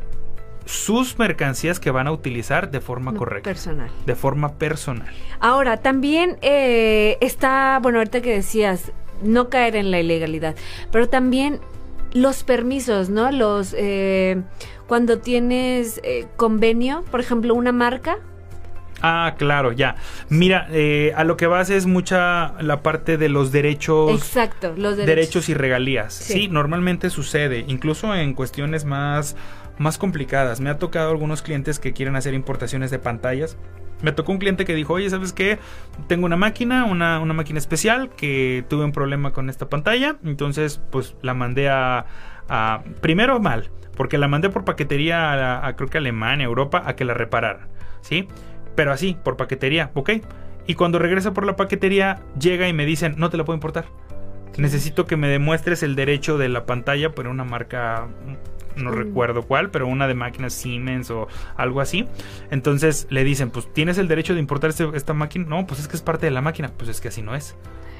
sus mercancías que van a utilizar de forma correcta, Personal. de forma personal. Ahora, también eh, está, bueno, ahorita que decías, no caer en la ilegalidad. Pero también los permisos, ¿no? Los eh, cuando tienes eh, convenio, por ejemplo, una marca. Ah, claro, ya. Mira, eh, a lo que vas es mucha la parte de los derechos. Exacto, los derechos. derechos y regalías. Sí. Sí. normalmente sucede, incluso en cuestiones más, más complicadas. Me ha tocado algunos clientes que quieren hacer importaciones de pantallas. Me tocó un cliente que dijo, oye, ¿sabes qué? Tengo una máquina, una, una máquina especial, que tuve un problema con esta pantalla. Entonces, pues la mandé a... a- primero mal, porque la mandé por paquetería a, a, creo que Alemania, Europa, a que la repararan. ¿Sí? Pero así, por paquetería, ¿ok? Y cuando regresa por la paquetería, llega y me dicen, no te la puedo importar. Necesito que me demuestres el derecho de la pantalla por una marca, no Mm. recuerdo cuál, pero una de máquinas Siemens o algo así. Entonces le dicen, pues tienes el derecho de importar este- esta máquina. No, pues es que es parte de la máquina. Pues es que así no es.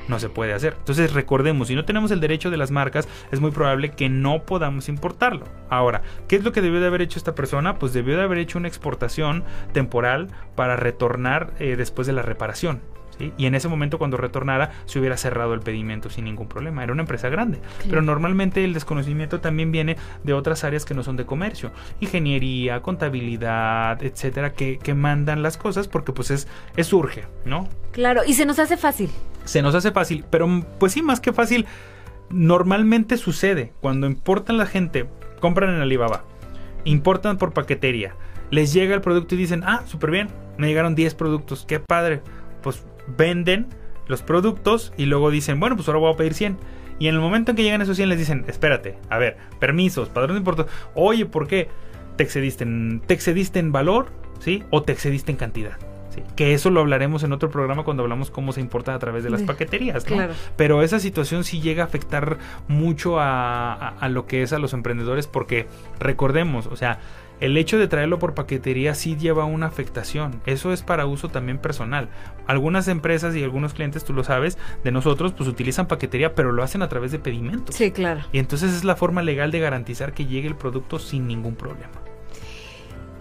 No se puede hacer. Entonces recordemos, si no tenemos el derecho de las marcas, es muy probable que no podamos importarlo. Ahora, ¿qué es lo que debió de haber hecho esta persona? Pues debió de haber hecho una exportación temporal para retornar eh, después de la reparación. ¿Sí? Y en ese momento cuando retornara se hubiera cerrado el pedimento sin ningún problema. Era una empresa grande. Pero normalmente el desconocimiento también viene de otras áreas que no son de comercio. Ingeniería, contabilidad, etcétera, que, que mandan las cosas porque pues es, es urge, ¿no? Claro, y se nos hace fácil. se nos hace fácil, pero pues sí, más que fácil, normalmente sucede cuando importan la gente, compran en Alibaba, importan por paquetería, les llega el producto y dicen, ah, súper bien, me llegaron 10 productos, qué padre, pues venden los productos y luego dicen, bueno, pues ahora voy a pedir 100. Y en el momento en que llegan esos 100 les dicen, espérate, a ver, permisos, padrón de importación, oye, ¿por qué? Te excediste en, te excediste en valor, ¿sí? O te excediste en cantidad. ¿sí? Que eso lo hablaremos en otro programa cuando hablamos cómo se importa a través de las paqueterías, ¿no? claro. Pero esa situación sí llega a afectar mucho a, a- a lo que es a los emprendedores porque recordemos, o sea, el hecho de traerlo por paquetería sí lleva una afectación. Eso es para uso también personal. Algunas empresas y algunos clientes, tú lo sabes, de nosotros, pues utilizan paquetería, pero lo hacen a través de pedimentos. Sí, claro. Y entonces es la forma legal de garantizar que llegue el producto sin ningún problema.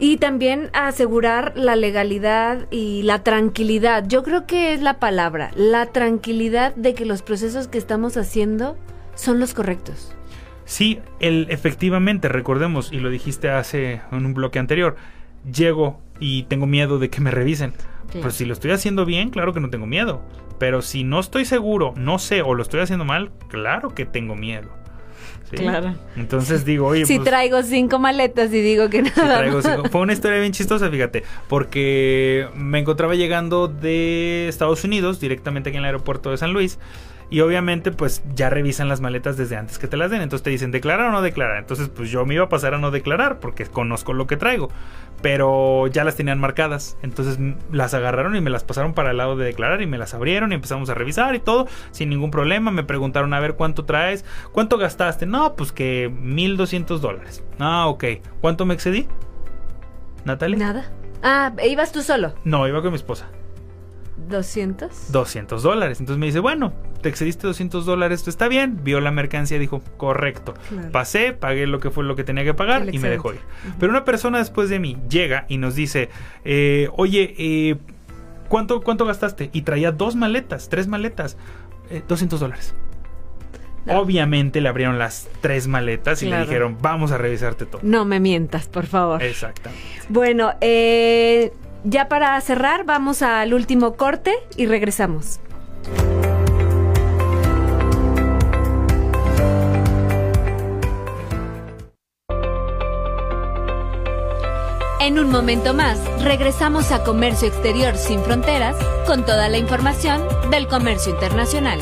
Y también asegurar la legalidad y la tranquilidad. Yo creo que es la palabra, la tranquilidad de que los procesos que estamos haciendo son los correctos. Sí, el, efectivamente, recordemos, y lo dijiste hace en un bloque anterior, llego y tengo miedo de que me revisen. Pues si lo estoy haciendo bien, claro que no tengo miedo. Pero si no estoy seguro, no sé o lo estoy haciendo mal, claro que tengo miedo. ¿Sí? Claro. Entonces digo, oye, si pues, traigo cinco maletas y digo que nada traigo más. cinco- Fue una historia bien chistosa, fíjate, porque me encontraba llegando de Estados Unidos directamente aquí en el aeropuerto de San Luis. Y obviamente, pues ya revisan las maletas desde antes que te las den. Entonces te dicen declarar o no declarar. Entonces, pues yo me iba a pasar a no declarar porque conozco lo que traigo. Pero ya las tenían marcadas. Entonces las agarraron y me las pasaron para el lado de declarar y me las abrieron y empezamos a revisar y todo sin ningún problema. Me preguntaron a ver cuánto traes, cuánto gastaste. No, pues que 1200 dólares. Ah, ok. ¿Cuánto me excedí? Natalia. Nada. Ah, ibas tú solo. No, iba con mi esposa. 200. 200 dólares. Entonces me dice, bueno, te excediste 200 dólares, esto está bien. Vio la mercancía, dijo, correcto. Claro. Pasé, pagué lo que fue lo que tenía que pagar y me dejó ir. Pero una persona después de mí llega y nos dice, eh, oye, eh, ¿cuánto, ¿cuánto gastaste? Y traía dos maletas, tres maletas, eh, 200 dólares. Obviamente le abrieron las tres maletas y Claro. le dijeron, vamos a revisarte todo. No me mientas, por favor. Exactamente. Bueno, eh, ya para cerrar, vamos al último corte y regresamos. En un momento más, regresamos a Comercio Exterior sin Fronteras con toda la información del comercio internacional.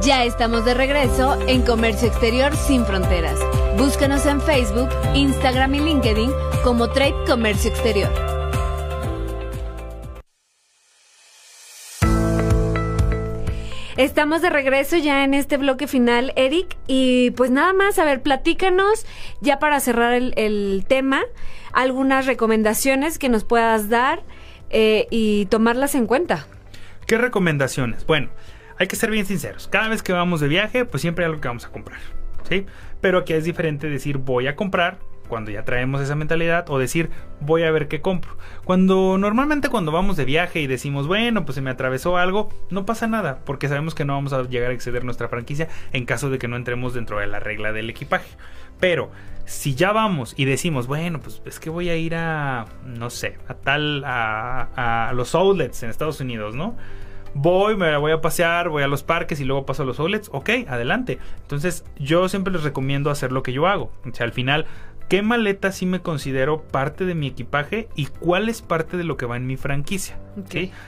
Ya estamos de regreso en Comercio Exterior sin Fronteras. Búscanos en Facebook, Instagram y LinkedIn como Trade Comercio Exterior. Estamos de regreso ya en este bloque final, Eric. Y pues nada más, a ver, platícanos, ya para cerrar el, el tema, algunas recomendaciones que nos puedas dar eh, y tomarlas en cuenta. ¿Qué recomendaciones? Bueno, hay que ser bien sinceros. Cada vez que vamos de viaje, pues siempre hay algo que vamos a comprar. ¿Sí? Pero aquí es diferente decir voy a comprar cuando ya traemos esa mentalidad, o decir, voy a ver qué compro. Cuando normalmente cuando vamos de viaje y decimos, bueno, pues se me atravesó algo, no pasa nada, porque sabemos que no vamos a llegar a exceder nuestra franquicia en caso de que no entremos dentro de la regla del equipaje. Pero si ya vamos y decimos, bueno, pues es que voy a ir a, no sé, a tal, a, a los outlets en Estados Unidos, ¿no? Voy, me voy a pasear, voy a los parques y luego paso a los outlets, ok, adelante. Entonces yo siempre les recomiendo hacer lo que yo hago. O sea, al final qué maleta sí me considero parte de mi equipaje y cuál es parte de lo que va en mi franquicia.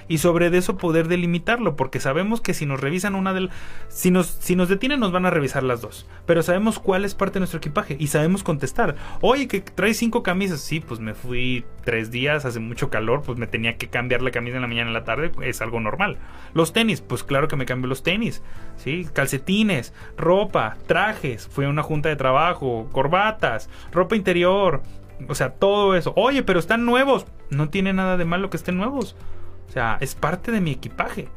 Y sobre eso poder delimitarlo, porque sabemos que si nos revisan una del... Si nos, si nos detienen nos van a revisar las dos, pero sabemos cuál es parte de nuestro equipaje y sabemos contestar. Oye, que traes cinco camisas. Sí, pues me fui tres días, hace mucho calor, pues me tenía que cambiar la camisa en la mañana en la tarde, es algo normal. Los tenis, pues claro que me cambio los tenis. ¿sí? Calcetines, ropa, trajes, fui a una junta de trabajo, corbatas, ropa interior, o sea, todo eso. Oye, pero están nuevos. No tiene nada de malo que estén nuevos. O sea, es parte de mi equipaje.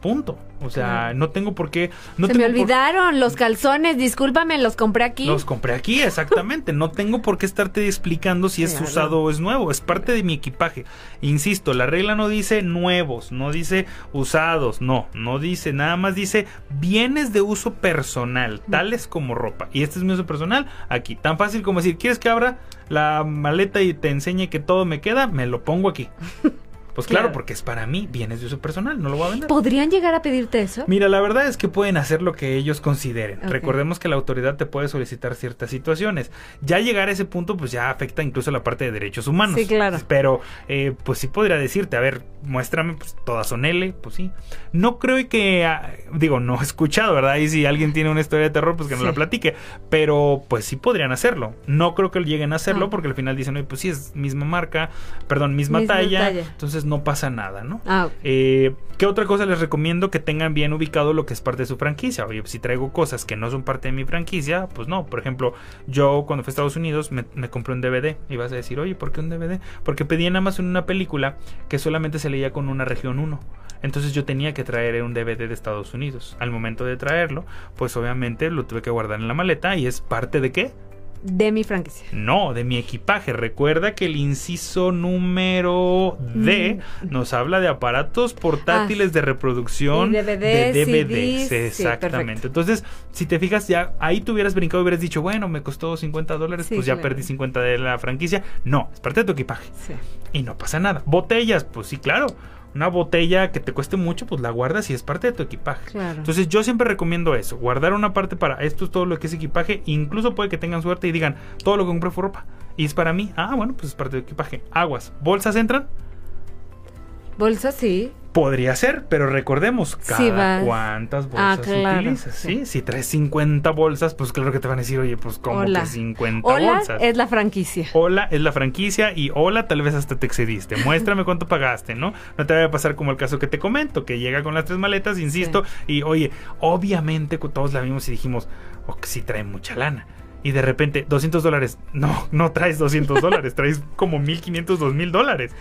Punto. O sea, no tengo por qué. No Se me olvidaron los calzones, discúlpame, los compré aquí. Los compré aquí, exactamente. no tengo por qué estarte explicando si es usado o es nuevo. Es parte de mi equipaje. Insisto, la regla no dice nuevos, no dice usados, no, no dice, nada más dice bienes de uso personal, tales como ropa. Y este es mi uso personal aquí. Tan fácil como decir, ¿quieres que abra la maleta y te enseñe que todo me queda? Me lo pongo aquí. Pues claro, porque es para mí, bienes de uso personal, no lo voy a vender. ¿Podrían llegar a pedirte eso? Mira, la verdad es que pueden hacer lo que ellos consideren. Recordemos que la autoridad te puede solicitar ciertas situaciones. Ya llegar a ese punto, pues ya afecta incluso la parte de derechos humanos. Sí, claro. Pero, eh, pues sí podría decirte, a ver, muéstrame, pues todas son L, pues sí. No creo que, ah, digo, no he escuchado, ¿verdad? Y si alguien tiene una historia de terror, pues que no la platique. Pero, pues sí podrían hacerlo. No creo que lleguen a hacerlo, ah. porque al final dicen, oye, pues sí, es misma marca, perdón, misma, talla, talla. Entonces no pasa nada, ¿no? Ah, eh, ¿Qué otra cosa les recomiendo? Que tengan bien ubicado lo que es parte de su franquicia. Oye, si traigo cosas que no son parte de mi franquicia, pues no. Por ejemplo, yo cuando fui a Estados Unidos me, compré un DVD. Y vas a decir, oye, ¿por qué un DVD? Porque pedí en Amazon una película que solamente se leía con una región 1. Entonces yo tenía que traer un DVD de Estados Unidos. Al momento de traerlo, pues obviamente lo tuve que guardar en la maleta y es parte de qué? De mi franquicia. No, de mi equipaje. Recuerda que el inciso número D mm. nos habla de aparatos portátiles ah, de reproducción de DVDs. exactamente. Entonces, si te fijas, ya ahí tú hubieras brincado y hubieras dicho, bueno, me costó 50 dólares, pues ya perdí 50 de la franquicia. No, es parte de tu equipaje. Y no pasa nada. Botellas, pues sí, claro una botella que te cueste mucho, pues la guardas y es parte de tu equipaje. Entonces yo siempre recomiendo eso, guardar una parte para esto es todo lo que es equipaje, incluso puede que tengan suerte y digan, todo lo que compré fue ropa y es para mí. Ah, bueno, pues es parte de equipaje. Aguas, bolsas entran. Bolsas sí. Podría ser, pero recordemos cada cuántas ah, bolsas utilizas, sí. Si traes 50 bolsas, pues claro que te van a decir, oye, pues como que 50 hola bolsas. es la franquicia. Hola es la franquicia y hola tal vez hasta te excediste. Muéstrame cuánto pagaste, ¿no? No te vaya a pasar como el caso que te comento, que llega con las tres maletas, insisto, y oye, obviamente todos la vimos y dijimos, oh, que sí trae mucha lana y de repente 200 dólares. No, no traes 200 dólares, traes como 1500, 2000 dólares.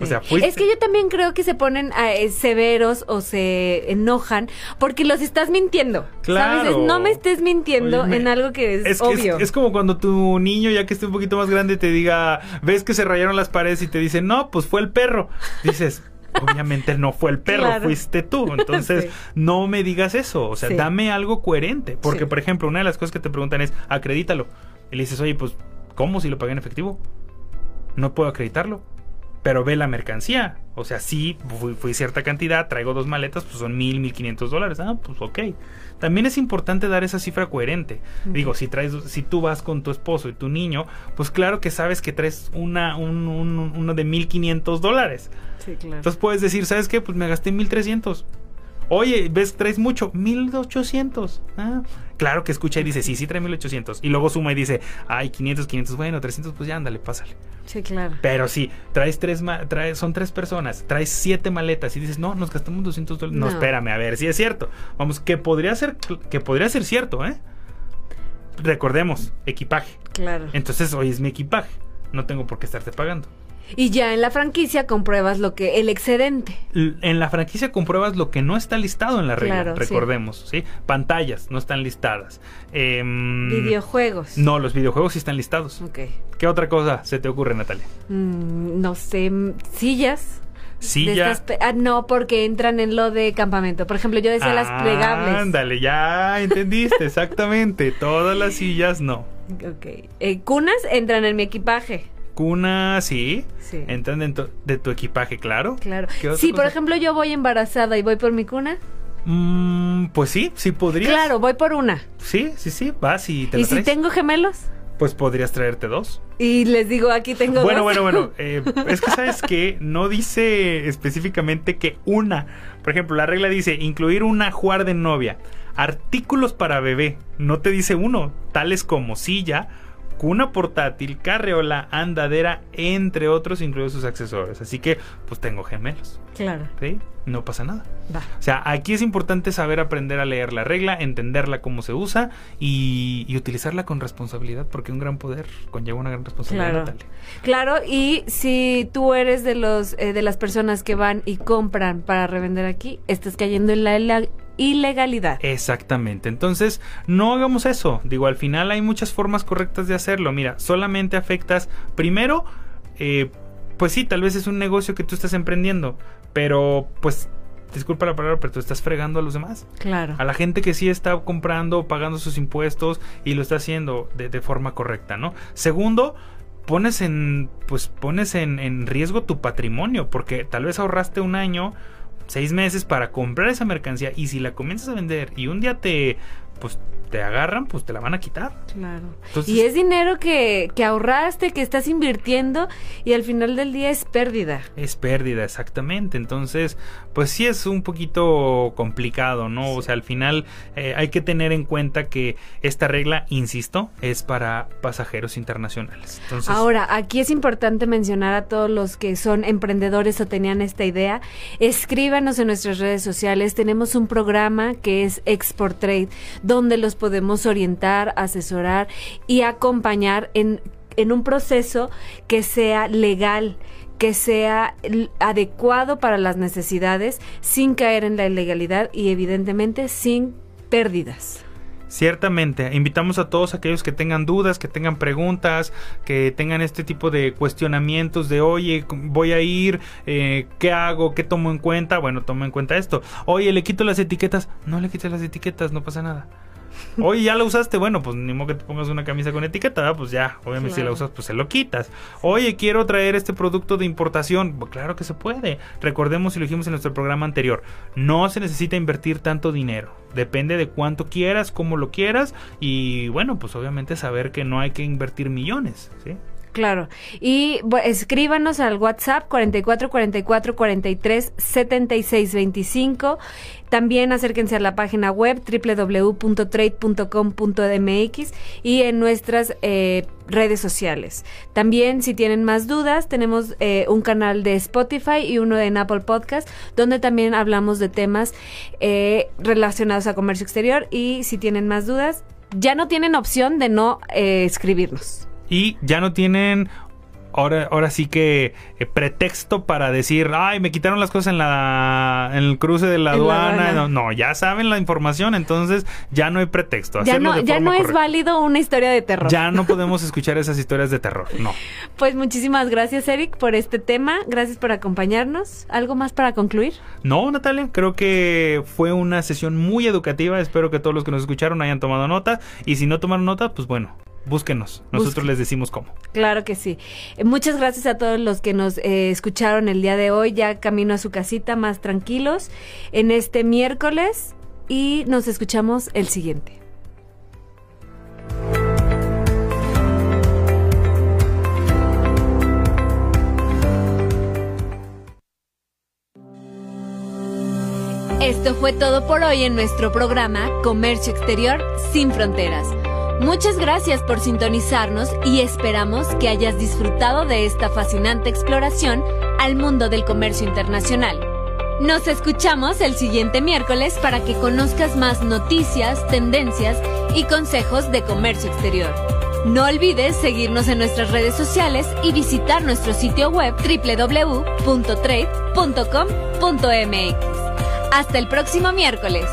O sea, Es que yo también creo que se ponen eh, severos o se enojan porque los estás mintiendo. Claro. No me estés mintiendo en algo que es, obvio. Es, como cuando tu niño, ya que esté un poquito más grande, te diga, ves que se rayaron las paredes y te dice, no, pues fue el perro. Dices, obviamente no fue el perro, fuiste tú. Entonces, no me digas eso. O sea, dame algo coherente. Porque, por ejemplo, una de las cosas que te preguntan es, acredítalo. Y le dices, oye, pues, ¿cómo si lo pagué en efectivo? No puedo acreditarlo pero ve la mercancía. O sea, sí, fui, cierta cantidad, traigo dos maletas, pues son mil, mil quinientos dólares. Ah, pues ok. También es importante dar esa cifra coherente. Digo, si traes, si tú vas con tu esposo y tu niño, pues claro que sabes que traes una, un, uno de mil quinientos dólares. Sí, claro. Entonces puedes decir, ¿sabes qué? Pues me gasté mil trescientos. Oye, ¿ves? Traes mucho. 1800. Ah, claro que escucha y dice, sí, sí trae 1800. Y luego suma y dice, ay, 500, 500. Bueno, 300, pues ya ándale, pásale. Sí, claro. Pero sí, traes tres, traes, son tres personas, traes siete maletas y dices, no, nos gastamos 200 dólares. No. espérame, a ver si es cierto. Vamos, que podría ser, que podría ser cierto, ¿eh? Recordemos, equipaje. Claro. Entonces, hoy es mi equipaje. No tengo por qué estarte pagando. Y ya en la franquicia compruebas lo que el excedente. En la franquicia compruebas lo que no está listado en la regla, Claro, recordemos, ¿sí? Pantallas no están listadas. Em, Videojuegos. No, los videojuegos sí están listados. ¿Qué otra cosa se te ocurre, Natalia? Mm, no sé, sillas. De Silla. estas pe- ah, no, porque entran en lo de campamento. Por ejemplo, yo decía las plegables. Ándale, ya entendiste, exactamente. Todas las sillas no. Ok. Eh, cunas entran en mi equipaje. Cuna, sí. Sí. Entran dentro de tu equipaje, claro. Claro. ¿Qué otra Si, por ejemplo, yo voy embarazada y voy por mi cuna, Mm, pues sí, sí podrías. claro, voy por una. Sí, sí, sí. Vas y te ¿Y la si tengo gemelos? Pues podrías traerte dos. Y les digo, aquí tengo Bueno, dos. bueno, bueno. eh, es que sabes que no dice específicamente que una. Por ejemplo, la regla dice incluir un ajuar de novia. Artículos para bebé. No te dice uno. Tales como silla, cuna portátil, carreola, andadera, entre otros, incluidos sus accesorios. Así que, pues tengo gemelos. Claro. ¿sí? No pasa nada. Va. O sea, aquí es importante saber aprender a leer la regla, entenderla cómo se usa y, y utilizarla con responsabilidad, porque un gran poder conlleva una gran responsabilidad. Claro. Natalia. Claro, y si tú eres de los eh, de las personas que van y compran para revender aquí, estás cayendo en la ila- ilegalidad. Exactamente. Entonces, no hagamos eso. Digo, al final hay muchas formas correctas de hacerlo. Mira, solamente afectas primero, eh, pues sí, tal vez es un negocio que tú estás emprendiendo, pero pues, disculpa la palabra, pero tú estás fregando a los demás. Claro. A la gente que sí está comprando, pagando sus impuestos y lo está haciendo de, de forma correcta, ¿no? Segundo, pones en, pues pones en, en riesgo tu patrimonio, porque tal vez ahorraste un año, seis meses para comprar esa mercancía y si la comienzas a vender y un día te, pues te agarran, pues te la van a quitar. Claro. Entonces- y es dinero que, que ahorraste, que estás invirtiendo y al final del día es pérdida. Es pérdida, exactamente. Entonces, pues sí es un poquito complicado, ¿no? O sea, al final eh, hay que tener en cuenta que esta regla, insisto, es para pasajeros internacionales. Entonces, Ahora, aquí es importante mencionar a todos los que son emprendedores o tenían esta idea. Escríbanos en nuestras redes sociales. Tenemos un programa que es Export Trade, donde los podemos orientar, asesorar y acompañar en, en un proceso que sea legal que sea adecuado para las necesidades sin caer en la ilegalidad y evidentemente sin pérdidas. Ciertamente, invitamos a todos aquellos que tengan dudas, que tengan preguntas, que tengan este tipo de cuestionamientos de, oye, voy a ir, eh, ¿qué hago? ¿Qué tomo en cuenta? Bueno, tomo en cuenta esto. Oye, le quito las etiquetas. No le quites las etiquetas, no pasa nada. Oye, ya la usaste, bueno, pues ni modo que te pongas una camisa con etiqueta, ¿verdad? pues ya, obviamente si la usas, pues se lo quitas. Oye, quiero traer este producto de importación, Pues claro que se puede. Recordemos y lo dijimos en nuestro programa anterior, no se necesita invertir tanto dinero. Depende de cuánto quieras, cómo lo quieras y bueno, pues obviamente saber que no hay que invertir millones, ¿sí? Claro. Y escríbanos al WhatsApp 44 44 43 76 25. También acérquense a la página web www.trade.com.mx y en nuestras eh, redes sociales. También, si tienen más dudas, tenemos eh, un canal de Spotify y uno en Apple Podcast, donde también hablamos de temas eh, relacionados a comercio exterior. Y si tienen más dudas, ya no tienen opción de no eh, escribirnos. Y ya no tienen ahora, ahora sí que eh, pretexto para decir, ay, me quitaron las cosas en la en el cruce de la En aduana. No, no, ya saben la información, entonces ya no hay pretexto. Ya hacerlo no, de ya forma no es válido una historia de terror. Ya no podemos escuchar esas historias de terror, no. Pues muchísimas gracias, Eric, por este tema. Gracias por acompañarnos. ¿Algo más para concluir? No, Natalia, creo que fue una sesión muy educativa. Espero que todos los que nos escucharon hayan tomado nota. Y si no tomaron nota, pues bueno, búsquenos. Nosotros les decimos cómo. Claro que sí. Muchas gracias a todos los que nos eh, escucharon el día de hoy, ya camino a su casita más tranquilos en este miércoles y nos escuchamos el siguiente. Esto fue todo por hoy en nuestro programa Comercio Exterior sin Fronteras. Muchas gracias por sintonizarnos y esperamos que hayas disfrutado de esta fascinante exploración al mundo del comercio internacional. Nos escuchamos el siguiente miércoles para que conozcas más noticias, tendencias y consejos de comercio exterior. No olvides seguirnos en nuestras redes sociales y visitar nuestro sitio web www.trade.com.mx. Hasta el próximo miércoles.